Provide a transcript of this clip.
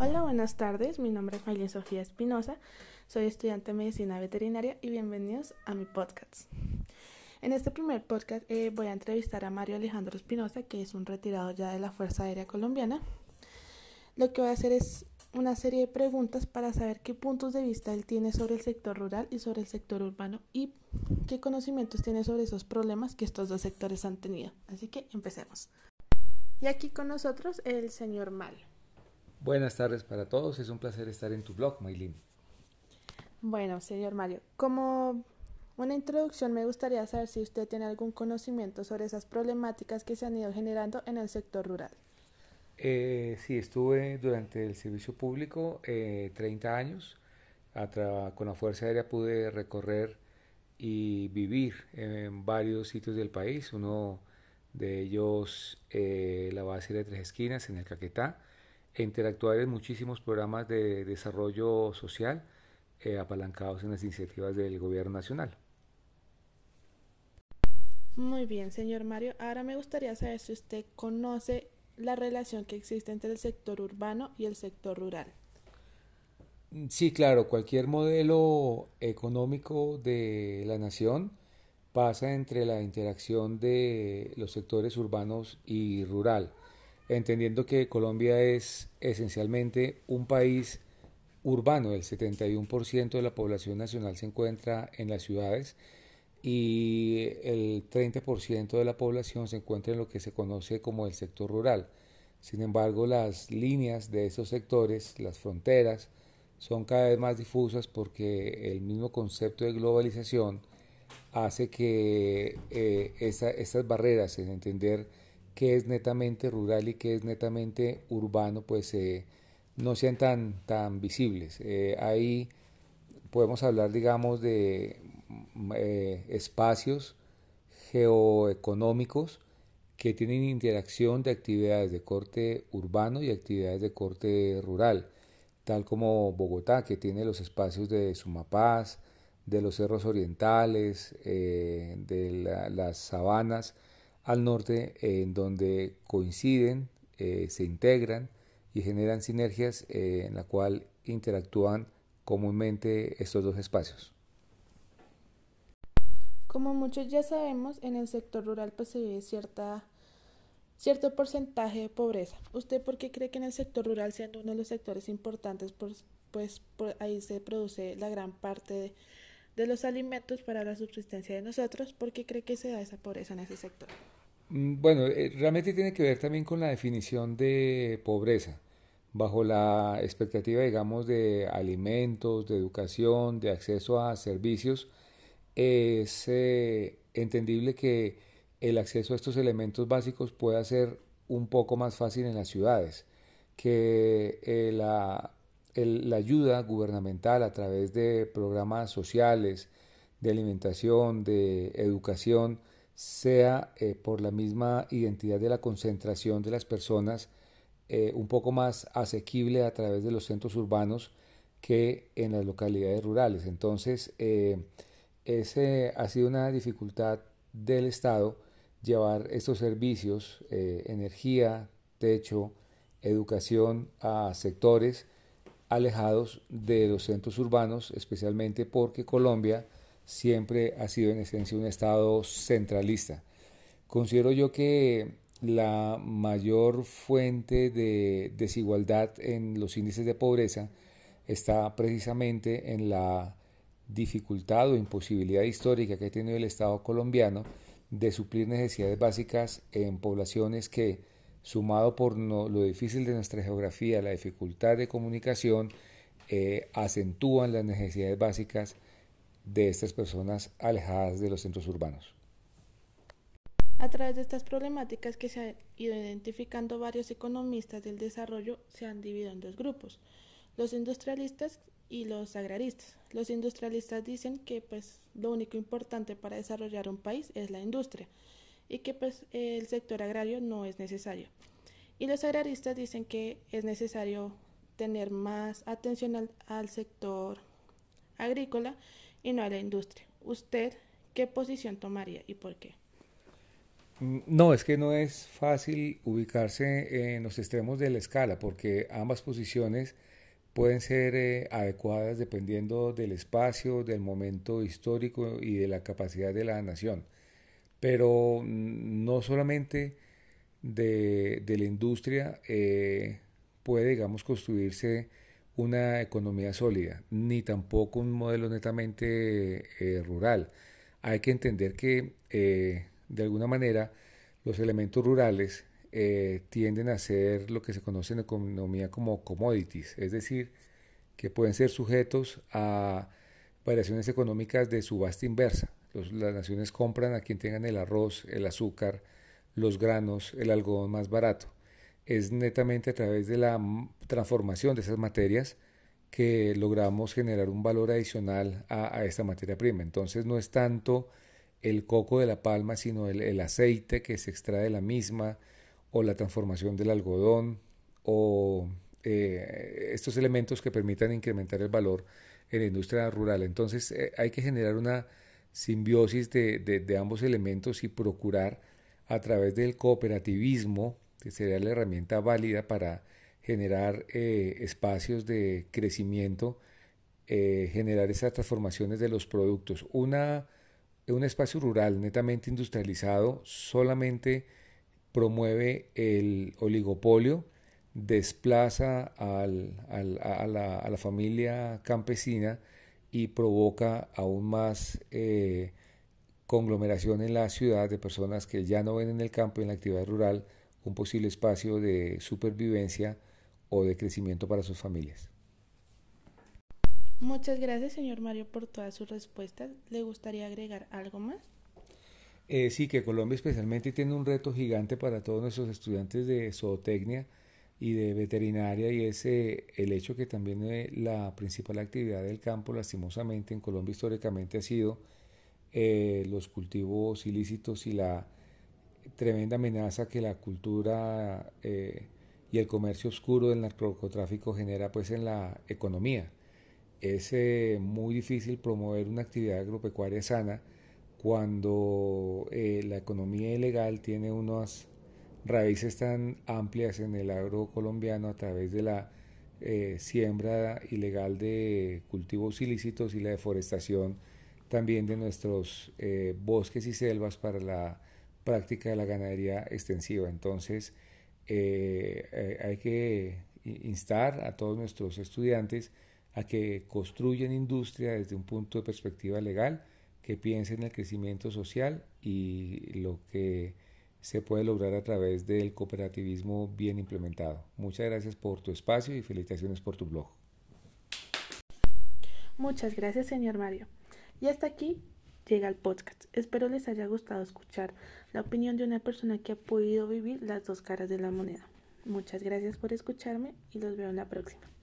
Hola, buenas tardes. Mi nombre es María Sofía Espinosa. Soy estudiante de medicina veterinaria y bienvenidos a mi podcast. En este primer podcast eh, voy a entrevistar a Mario Alejandro Espinosa, que es un retirado ya de la Fuerza Aérea Colombiana. Lo que voy a hacer es una serie de preguntas para saber qué puntos de vista él tiene sobre el sector rural y sobre el sector urbano y qué conocimientos tiene sobre esos problemas que estos dos sectores han tenido. Así que empecemos. Y aquí con nosotros el señor Mal. Buenas tardes para todos, es un placer estar en tu blog, Maylin. Bueno, señor Mario, como una introducción me gustaría saber si usted tiene algún conocimiento sobre esas problemáticas que se han ido generando en el sector rural. Eh, sí, estuve durante el servicio público eh, 30 años. con la Fuerza Aérea pude recorrer y vivir en varios sitios del país. Uno de ellos, eh, la base de Tres Esquinas, en el Caquetá. E interactuar en muchísimos programas de desarrollo social eh, apalancados en las iniciativas del Gobierno Nacional. Muy bien, señor Mario. Ahora me gustaría saber si usted conoce la relación que existe entre el sector urbano y el sector rural. Sí, claro, cualquier modelo económico de la nación pasa entre la interacción de los sectores urbanos y rural, entendiendo que Colombia es esencialmente un país urbano, el 71% de la población nacional se encuentra en las ciudades y el 30% de la población se encuentra en lo que se conoce como el sector rural. Sin embargo, las líneas de esos sectores, las fronteras, son cada vez más difusas porque el mismo concepto de globalización hace que eh, estas barreras en entender qué es netamente rural y qué es netamente urbano, pues eh, no sean tan, tan visibles. Eh, ahí podemos hablar, digamos, de eh, espacios geoeconómicos que tienen interacción de actividades de corte urbano y actividades de corte rural, tal como Bogotá, que tiene los espacios de Sumapaz, de los cerros orientales, de las sabanas al norte, en donde coinciden, eh, se integran y generan sinergias en la cual interactúan comúnmente estos dos espacios. Como muchos ya sabemos, en el sector rural pues se vive cierta, cierto porcentaje de pobreza. ¿Usted por qué cree que en el sector rural, siendo uno de los sectores importantes, pues, pues por ahí se produce la gran parte de, los alimentos para la subsistencia de nosotros, ¿por qué cree que se da esa pobreza en ese sector? Mm, bueno, eh, realmente tiene que ver también con la definición de pobreza. Bajo la expectativa, digamos, de alimentos, de educación, de acceso a servicios, es eh, entendible que el acceso a estos elementos básicos pueda ser un poco más fácil en las ciudades, que eh, la, ayuda gubernamental a través de programas sociales, de alimentación, de educación, sea eh, por la misma identidad de la concentración de las personas un poco más asequible a través de los centros urbanos que en las localidades rurales. Entonces, ese ha sido una dificultad del Estado llevar estos servicios, eh, energía, techo, educación a sectores alejados de los centros urbanos, especialmente porque Colombia siempre ha sido en esencia un Estado centralista. Considero yo que la mayor fuente de desigualdad en los índices de pobreza está precisamente en la dificultad o imposibilidad histórica que ha tenido el Estado colombiano de suplir necesidades básicas en poblaciones que, sumado por lo difícil de nuestra geografía, la dificultad de comunicación, eh, acentúan las necesidades básicas de estas personas alejadas de los centros urbanos. A través de estas problemáticas que se han ido identificando varios economistas del desarrollo se han dividido en dos grupos. Los industrialistas y los agraristas. Los industrialistas dicen que pues lo único importante para desarrollar un país es la industria y que pues el sector agrario no es necesario. Y los agraristas dicen que es necesario tener más atención al, al sector agrícola y no a la industria. ¿Usted qué posición tomaría y por qué? Mm, no, es que no es fácil ubicarse en los extremos de la escala, porque ambas posiciones pueden ser eh, adecuadas dependiendo del espacio, del momento histórico y de la capacidad de la nación. Pero no solamente de, la industria eh, puede, digamos, construirse una economía sólida, ni tampoco un modelo netamente eh, rural. Hay que entender que, de alguna manera, los elementos rurales eh, tienden a ser lo que se conoce en economía como commodities, es decir, que pueden ser sujetos a variaciones económicas de subasta inversa. Las naciones compran a quien tengan el arroz, el azúcar, los granos, el algodón más barato. Es netamente a través de la transformación de esas materias que logramos generar un valor adicional a, esta materia prima. Entonces no es tanto el coco de la palma, sino el aceite que se extrae de la misma, o la transformación del algodón o eh, estos elementos que permitan incrementar el valor en la industria rural. Entonces eh, hay que generar una simbiosis de, ambos elementos y procurar a través del cooperativismo, que sería la herramienta válida para generar eh, espacios de crecimiento, generar esas transformaciones de los productos. Una, un espacio rural netamente industrializado solamente promueve el oligopolio, desplaza a, la, familia campesina y provoca aún más eh, conglomeración en la ciudad de personas que ya no ven en el campo y en la actividad rural un posible espacio de supervivencia o de crecimiento para sus familias. Muchas gracias, señor Mario, por todas sus respuestas. ¿Le gustaría agregar algo más? Eh, sí, que Colombia especialmente tiene un reto gigante para todos nuestros estudiantes de zootecnia y de veterinaria y es eh, el hecho que también eh, la principal actividad del campo lastimosamente en Colombia históricamente ha sido los cultivos ilícitos y la tremenda amenaza que la cultura y el comercio oscuro del narcotráfico genera pues en la economía. Es muy difícil promover una actividad agropecuaria sana cuando eh, la economía ilegal tiene unas raíces tan amplias en el agro colombiano a través de la eh, siembra ilegal de cultivos ilícitos y la deforestación también de nuestros eh, bosques y selvas para la práctica de la ganadería extensiva. Entonces, hay que instar a todos nuestros estudiantes a que construyan industria desde un punto de perspectiva legal, que piense en el crecimiento social y lo que se puede lograr a través del cooperativismo bien implementado. Muchas gracias por tu espacio y felicitaciones por tu blog. Muchas gracias, señor Mario. Y hasta aquí llega el podcast. Espero les haya gustado escuchar la opinión de una persona que ha podido vivir las dos caras de la moneda. Muchas gracias por escucharme y los veo en la próxima.